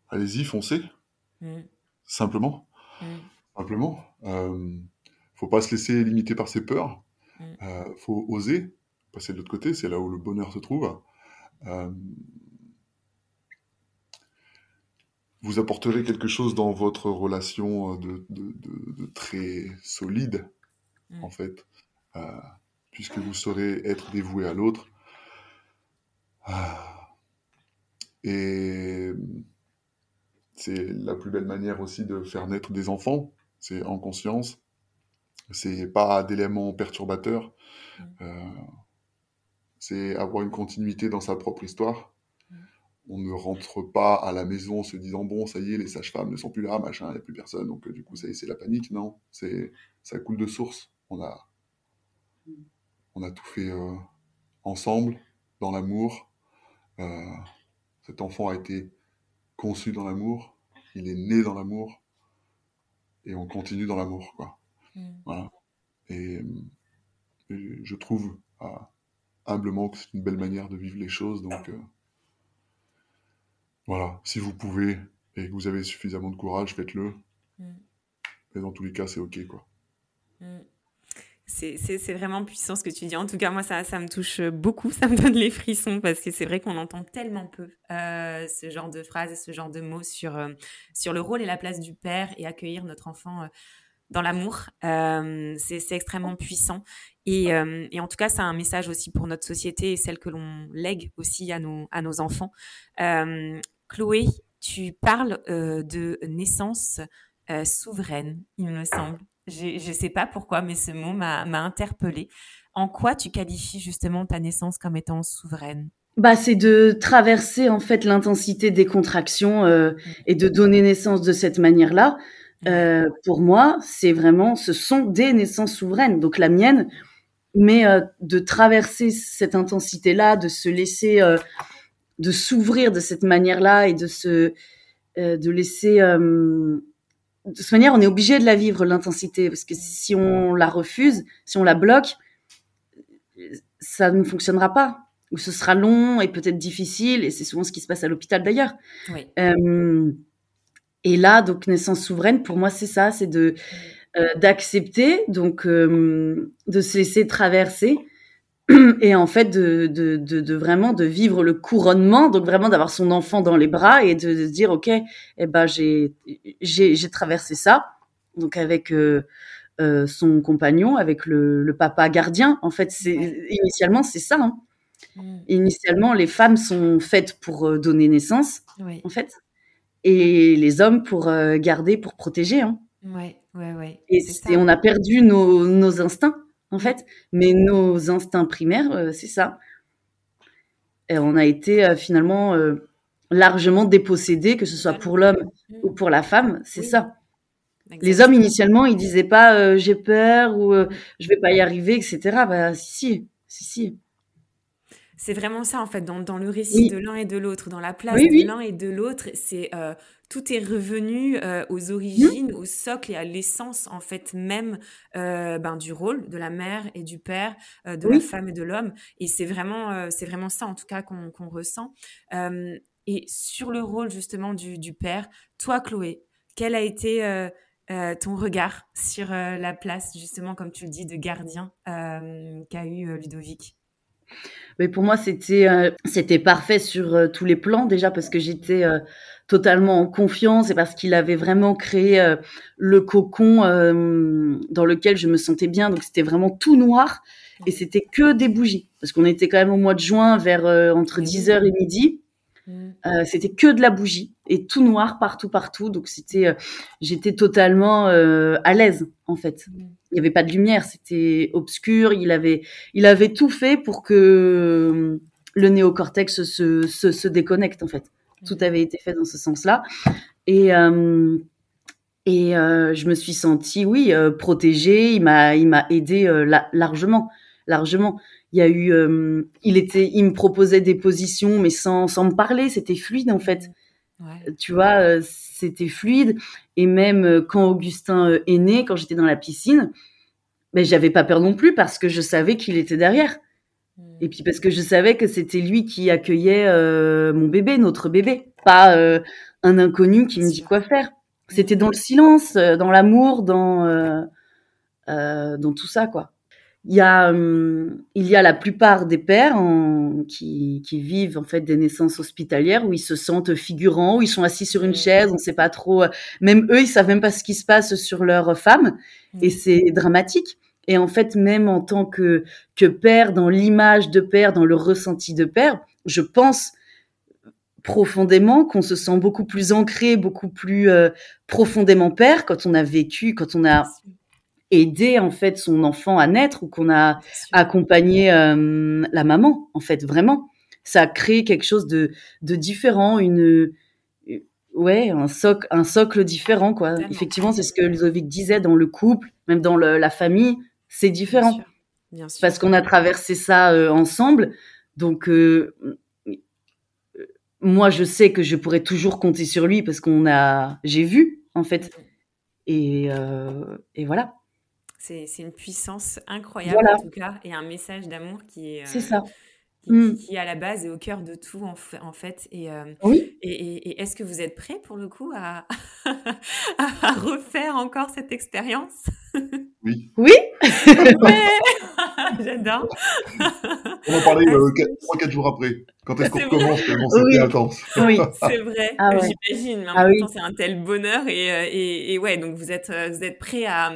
Allez-y, foncez. Mmh. Simplement. Mmh. Simplement. Euh, faut pas se laisser limiter par ses peurs. Il mmh. euh, faut oser passer de l'autre côté. C'est là où le bonheur se trouve. Euh, vous apporterez quelque chose dans votre relation euh, de, très solide, mm. en fait, euh, puisque vous saurez être dévoué à l'autre. Ah. Et c'est la plus belle manière aussi de faire naître des enfants, c'est en conscience. C'est pas d'éléments perturbateurs. Mm. Euh, c'est avoir une continuité dans sa propre histoire on ne rentre pas à la maison en se disant bon ça y est les sages-femmes ne sont plus là machin il n'y a plus personne. Donc euh, du coup ça y est c'est la panique non? C'est ça coule de source. On a on a tout fait euh, ensemble dans l'amour. Euh, cet enfant a été conçu dans l'amour. Il est né dans l'amour. Et on continue dans l'amour quoi. Mm. voilà. Et, je trouve humblement que c'est une belle manière de vivre les choses. Donc voilà, si vous pouvez et que vous avez suffisamment de courage, faites-le. Mm. Mais dans tous les cas, c'est OK, quoi. Mm. C'est vraiment puissant ce que tu dis. En tout cas, moi, ça, ça me touche beaucoup. [laughs] Ça me donne les frissons parce que c'est vrai qu'on entend tellement peu euh, ce genre de phrases et ce genre de mots sur, euh, sur le rôle et la place du père et accueillir notre enfant euh, dans l'amour. c'est extrêmement puissant. Et, et, en tout cas, c'est un message aussi pour notre société et celle que l'on lègue aussi à nos, à nos enfants. Chloé, tu parles euh, de naissance euh, souveraine, il me semble. Je ne sais pas pourquoi, mais ce mot m'a interpellée. en quoi tu qualifies justement ta naissance comme étant souveraine? Bah, c'est de traverser en fait l'intensité des contractions euh, et de donner naissance de cette manière-là. Euh, pour moi, c'est vraiment, ce sont des naissances souveraines. Donc la mienne, mais euh, de traverser cette intensité-là, de se laisser, de s'ouvrir de cette manière-là et de se, euh, de laisser, de cette manière, on est obligé de la vivre l'intensité parce que si on la refuse, si on la bloque, ça ne fonctionnera pas ou ce sera long et peut-être difficile et c'est souvent ce qui se passe à l'hôpital d'ailleurs. Oui. et là, donc naissance souveraine, pour moi, c'est ça, c'est de euh, d'accepter, donc euh, de se laisser traverser [clears throat] et en fait de, de, de, de, vraiment de vivre le couronnement, donc vraiment d'avoir son enfant dans les bras et de, se dire ok, eh ben j'ai j'ai traversé ça, donc avec euh, euh, son compagnon, avec le, le, papa gardien. En fait, c'est initialement c'est ça. Hein. Mm. Initialement, les femmes sont faites pour donner naissance, en fait, et les hommes pour garder, pour protéger. Hein. Ouais, ouais, ouais. Et, on a perdu nos, nos, instincts, en fait. Mais nos instincts primaires, euh, c'est ça. Et on a été euh, finalement euh, largement dépossédés, que ce soit pour l'homme ou pour la femme, c'est ça. Les hommes, initialement, ils disaient pas j'ai peur ou je vais pas y arriver, etc. Bah, si, si, si. C'est vraiment ça, en fait, dans, dans le récit de l'un et de l'autre, dans la place de l'un et de l'autre, c'est tout est revenu euh, aux origines, au socle et à l'essence, en fait, même euh, ben, du rôle de la mère et du père, de la femme et de l'homme. Et c'est vraiment, c'est vraiment ça, en tout cas, qu'on ressent. et sur le rôle, justement, du, du, père, toi, Chloé, quel a été... ton regard sur la place, justement, comme tu le dis, de gardien qu'a eu Ludovic? Mais pour moi, c'était euh, c'était parfait sur euh, tous les plans déjà parce que j'étais euh, totalement en confiance et parce qu'il avait vraiment créé le cocon dans lequel je me sentais bien. Donc c'était vraiment tout noir et c'était que des bougies parce qu'on était quand même au mois de juin vers entre 10h et midi. Mmh. c'était que de la bougie et tout noir partout partout donc c'était j'étais totalement à l'aise en fait mmh il n'y avait pas de lumière, c'était obscur. Il avait, il avait tout fait pour que euh, le néocortex se, se, se déconnecte en fait. Tout avait été fait dans ce sens-là. Et euh, et euh, je me suis sentie, oui, euh, protégée. Il m'a, il m'a aidé euh, largement, largement. Il y a eu, euh, il était, il me proposait des positions, mais sans, sans me parler. C'était fluide en fait. Ouais. Tu vois, c'était fluide. Et même euh, quand Augustin euh, est né, quand j'étais dans la piscine, mais ben, j'avais pas peur non plus parce que je savais qu'il était derrière. Hmm. Et puis parce que je savais que c'était lui qui accueillait euh, mon bébé, notre bébé, pas un inconnu qui me dit quoi faire. C'était dans le silence, dans l'amour, dans dans tout ça quoi. Il y a, hum, il y a la plupart des pères qui, qui, vivent en fait des naissances hospitalières où ils se sentent figurants, où ils sont assis sur une chaise, on ne sait pas trop. Euh, même eux, ils savent même pas ce qui se passe sur leur femme, et c'est dramatique. Et en fait, même en tant que que père, dans l'image de père, dans le ressenti de père, je pense profondément qu'on se sent beaucoup plus ancré, beaucoup plus euh, profondément père quand on a vécu, quand on a aider en fait son enfant à naître ou qu'on a accompagné euh, la maman en fait vraiment. Ça a créé quelque chose de, de différent une euh, ouais un socle un socle différent quoi. Effectivement c'est ce que Ludovic disait dans le couple même dans le, la famille c'est différent. Bien sûr. parce qu'on a traversé ça euh, ensemble. Donc euh, moi je sais que je pourrais toujours compter sur lui parce qu'on a j'ai vu en fait. Et, et voilà. C'est une puissance incroyable en tout cas et un message d'amour qui est, c'est ça. Euh, qui, est à la base et au cœur de tout en, en fait. Et, euh, oui. et, et, est-ce que vous êtes prêt pour le coup à, [laughs] à refaire encore cette expérience? [laughs] Oui. Oui? [laughs] J'adore. [laughs] On en parlait euh, 3-4 jours après. Quand est-ce qu'on recommence? Tellement c'était oui. intense. Oui, c'est vrai. Ah ouais. J'imagine. Mais en ah même temps, c'est un tel bonheur et, euh, et, et ouais, donc vous êtes, vous êtes prêt à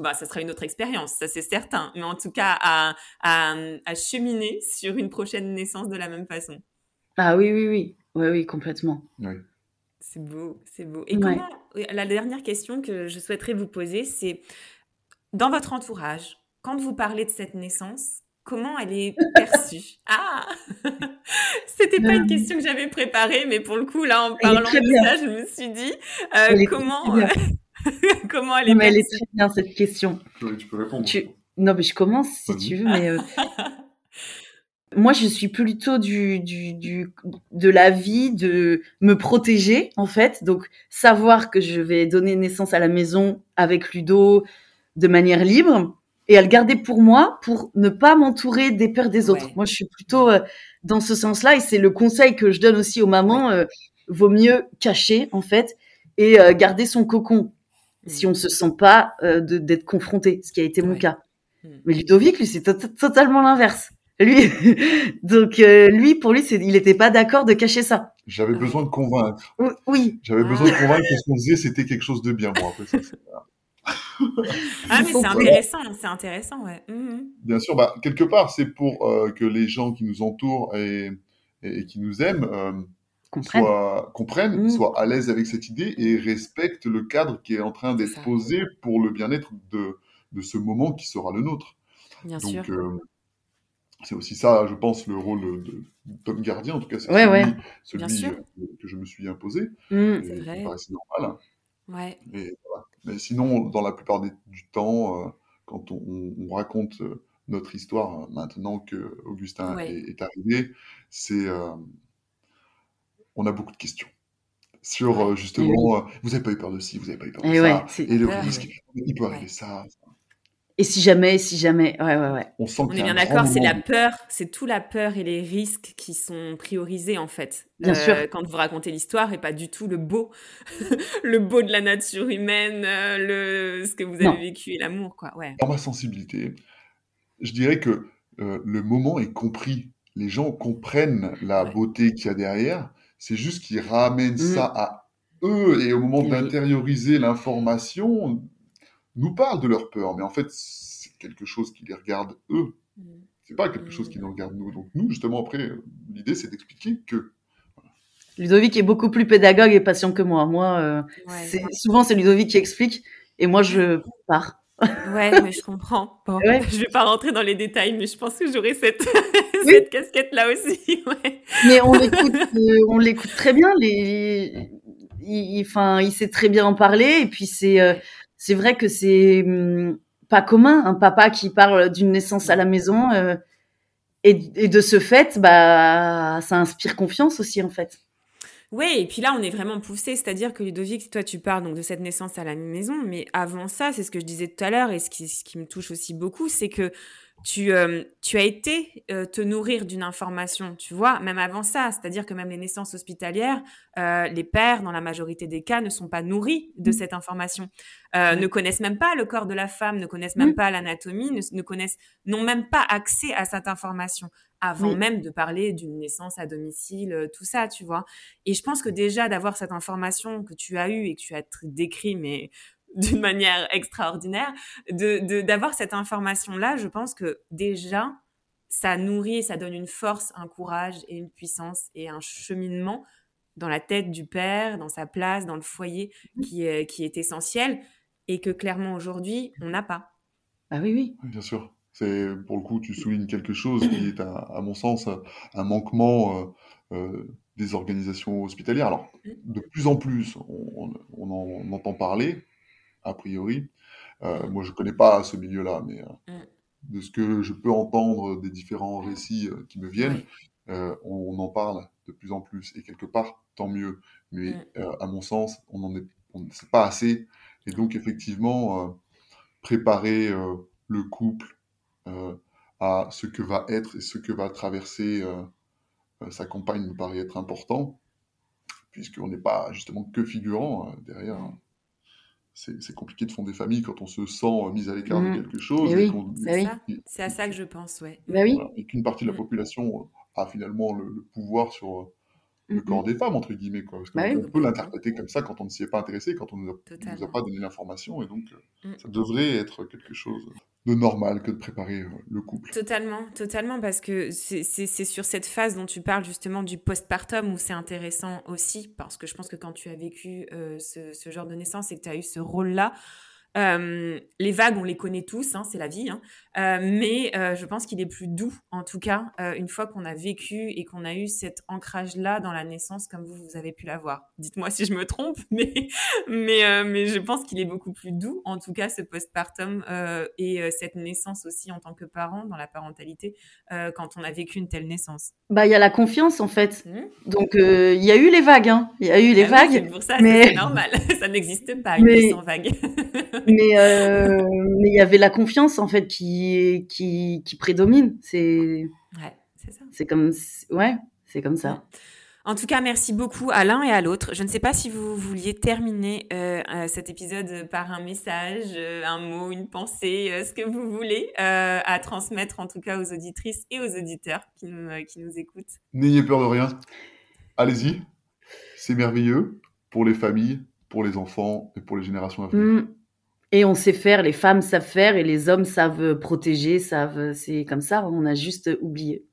bah, ça sera une autre expérience, ça c'est certain, mais en tout cas à, à, à, cheminer sur une prochaine naissance de la même façon. Ah oui, oui, oui, oui, oui, complètement. Oui. C'est beau, c'est beau. Et comment, la dernière question que je souhaiterais vous poser, c'est dans votre entourage, quand vous parlez de cette naissance, comment elle est perçue? [laughs] Ah [laughs] C'était pas une question que j'avais préparée, mais pour le coup, là, en parlant de ça, je me suis dit euh, comment, [laughs] comment elle est mais Elle est très bien, cette question. Tu peux répondre. Non, mais je commence si tu veux, mais. Euh, moi, je suis plutôt du, du, du, de la vie de me protéger, en fait. Donc, savoir que je vais donner naissance à la maison avec Ludo de manière libre et à le garder pour moi pour ne pas m'entourer des peurs des autres. Moi, je suis plutôt euh, dans ce sens-là et c'est le conseil que je donne aussi aux mamans. Euh, vaut mieux cacher, en fait, et euh, garder son cocon si on se sent pas d'être confronté, ce qui a été mon cas. Hmm. Mais Ludovic, lui, c'est totalement l'inverse. Lui, [laughs] donc lui, pour lui, il n'était pas d'accord de cacher ça. J'avais besoin de convaincre. Oui. J'avais besoin de convaincre que ce qu'on disait, c'était quelque chose de bien. Bon, après, ça, ah, mais c'est intéressant, c'est intéressant, ouais. Mmh Bien sûr, bah, quelque part, c'est pour euh, que les gens qui nous entourent et, et, qui nous aiment euh, comprennent, soient, comprennent mmh. soient à l'aise avec cette idée et respectent le cadre qui est en train d'être posé pour le bien-être de, de ce moment qui sera le nôtre. Bien Donc, sûr. Euh, c'est aussi ça, je pense, le rôle de, Tom Gardien, en tout cas, c'est celui, celui que je me suis imposé. Mmh, c'est vrai. normal. Ouais. Et, voilà. Mais sinon, dans la plupart du temps, euh, quand on, raconte euh, notre histoire, euh, maintenant que Augustin est, arrivé, c'est on a beaucoup de questions. Sur justement, vous n'avez pas eu peur de ci, vous n'avez pas eu peur de ça, et le risque, il peut arriver ça, et si jamais, si jamais, ouais, ouais, ouais. On, sent est bien d'accord, c'est la peur, c'est tout la peur et les risques qui sont priorisés en fait. Bien sûr. Euh, quand vous racontez l'histoire et pas du tout le beau, [laughs] le beau de la nature humaine, euh, le ce que vous avez vécu et l'amour, quoi. Ouais. Dans ma sensibilité, je dirais que euh, le moment est compris. Les gens comprennent la beauté qu'il y a derrière. C'est juste qu'ils ramènent mmh. ça à eux et au moment d'intérioriser l'information, nous parlent de leur peur, mais en fait, c'est quelque chose qui les regarde eux. Mm. C'est pas quelque chose qui nous regarde nous. Donc nous, justement, après, l'idée, c'est d'expliquer que. Ludovic est beaucoup plus pédagogue et patient que moi. Moi, euh, souvent, c'est Ludovic qui explique et moi, je pars. Ouais, [laughs] mais je comprends. Bon, Je vais pas rentrer dans les détails, mais je pense que j'aurai cette, [laughs] cette casquette-là aussi. [laughs] Mais on l'écoute, euh, on l'écoute très bien. Les, il, enfin, il sait très bien en parler et puis c'est, euh, c'est vrai que c'est hum, pas commun un papa qui parle d'une naissance à la maison euh, et, de ce fait, bah, ça inspire confiance aussi en fait. Oui, et puis là, on est vraiment poussé, c'est-à-dire que Ludovic, toi, tu parles donc de cette naissance à la maison, mais avant ça, c'est ce que je disais tout à l'heure, et ce qui me touche aussi beaucoup, c'est que tu, euh, tu as été euh, te nourrir d'une information, tu vois, même avant ça. C'est-à-dire que même les naissances hospitalières, euh, les pères, dans la majorité des cas, ne sont pas nourris de mmh. cette information, ne connaissent même pas le corps de la femme, ne connaissent même mmh. pas l'anatomie, ne, connaissent, n'ont même pas accès à cette information avant même de parler d'une naissance à domicile, tout ça, tu vois. Et je pense que déjà d'avoir cette information que tu as eue et que tu as décrit, mais d'une manière extraordinaire, de d'avoir cette information-là, je pense que déjà, ça nourrit, ça donne une force, un courage et une puissance et un cheminement dans la tête du père, dans sa place, dans le foyer, qui est, qui est essentiel et que clairement aujourd'hui, on n'a pas. Ah oui, oui. Bien sûr. C'est pour le coup, tu soulignes quelque chose qui est, à, mon sens, un manquement euh, euh, des organisations hospitalières. Alors, mmh. de plus en plus, on, on en entend parler, a priori. Euh, moi, je connais pas ce milieu-là, mais euh, mm. de ce que je peux entendre des différents récits euh, qui me viennent, on, en parle de plus en plus. Et quelque part, tant mieux. Mais mm. à mon sens, on n'en est, pas assez. Et donc, effectivement, préparer le couple à ce que va être et ce que va traverser sa compagne me paraît être important, puisqu'on n'est pas justement que figurant derrière. Mm c'est compliqué de fonder des familles quand on se sent euh, mis à l'écart de mmh. quelque chose. Bah c'est à ça que je pense, ouais. Bah oui. et qu'une partie de la mmh. population euh, a finalement le, pouvoir sur euh, le mmh corps des femmes, entre guillemets. Quoi. Parce bah on peut l'interpréter comme ça quand on ne s'y est pas intéressé, quand on ne nous, a pas donné l'information. Et donc, ça devrait être quelque chose de normal que de préparer euh, le couple. Totalement, totalement, parce que c'est sur cette phase dont tu parles justement du postpartum où c'est intéressant aussi, parce que je pense que quand tu as vécu euh, ce, genre de naissance et que tu as eu ce rôle-là, Euh, les vagues, on les connaît tous, hein, c'est la vie, hein. euh, mais euh, je pense qu'il est plus doux, en tout cas, une fois qu'on a vécu et qu'on a eu cet ancrage-là dans la naissance, comme vous, vous avez pu l'avoir. Dites-moi si je me trompe, [laughs] mais, mais, mais je pense qu'il est beaucoup plus doux, en tout cas, ce postpartum et cette naissance aussi en tant que parent, dans la parentalité, quand on a vécu une telle naissance. Bah, il y a la confiance, en fait. Mmh. Donc, il y a eu les vagues, hein. Il y a eu les ah vagues. c'est pour ça, mais... c'est normal. [laughs] ça n'existe pas, une sans vague. [laughs] mais euh, mais il y avait la confiance en fait qui qui, qui prédomine. C'est ouais, c'est ça. C'est comme ouais, c'est comme ça. En tout cas, merci beaucoup à l'un et à l'autre. Je ne sais pas si vous vouliez terminer euh, euh cet épisode par un message, un mot, une pensée, ce que vous voulez à transmettre en tout cas aux auditrices et aux auditeurs qui nous, qui nous écoutent. N'ayez peur de rien. Allez-y. C'est merveilleux pour les familles, pour les enfants et pour les générations à venir. Mm. Et on sait faire, les femmes savent faire et les hommes savent protéger, savent. C'est comme ça, on a juste oublié.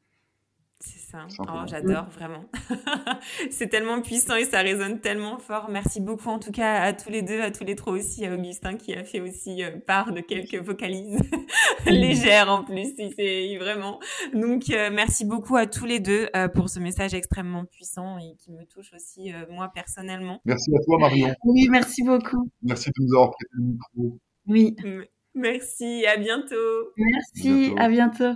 C'est ça. Oh, j'adore vraiment. [laughs] c'est tellement puissant et ça résonne tellement fort. Merci beaucoup en tout cas à tous les deux, à tous les trois aussi, à Augustin qui a fait aussi euh, part de quelques vocalises [laughs] légères en plus. C'est vraiment. Donc euh, merci beaucoup à tous les deux euh, pour ce message extrêmement puissant et qui me touche aussi moi personnellement. Merci à toi Marion. Oui, merci beaucoup. Merci de nous avoir prêté le micro. Oui. Merci, à bientôt. Merci, à bientôt.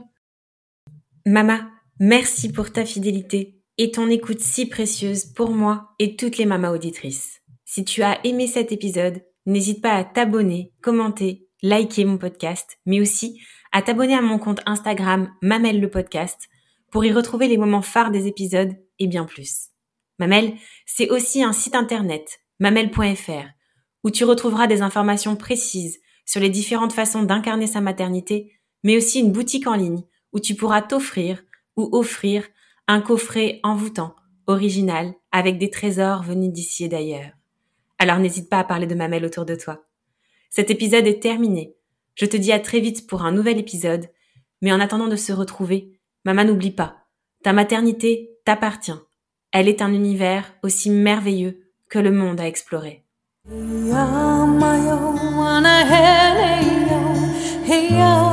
Mama. Merci pour ta fidélité et ton écoute si précieuse pour moi et toutes les mamas auditrices. Si tu as aimé cet épisode, n'hésite pas à t'abonner, commenter, liker mon podcast, mais aussi à t'abonner à mon compte Instagram Mamel le podcast pour y retrouver les moments phares des épisodes et bien plus. Mamel, c'est aussi un site internet, mamel.fr, où tu retrouveras des informations précises sur les différentes façons d'incarner sa maternité, mais aussi une boutique en ligne où tu pourras t'offrir ou offrir un coffret envoûtant, original, avec des trésors venus d'ici et d'ailleurs. Alors n'hésite pas à parler de Mamelle autour de toi. Cet épisode est terminé. Je te dis à très vite pour un nouvel épisode, mais en attendant de se retrouver, maman n'oublie pas, ta maternité t'appartient. Elle est un univers aussi merveilleux que le monde à explorer. Oh,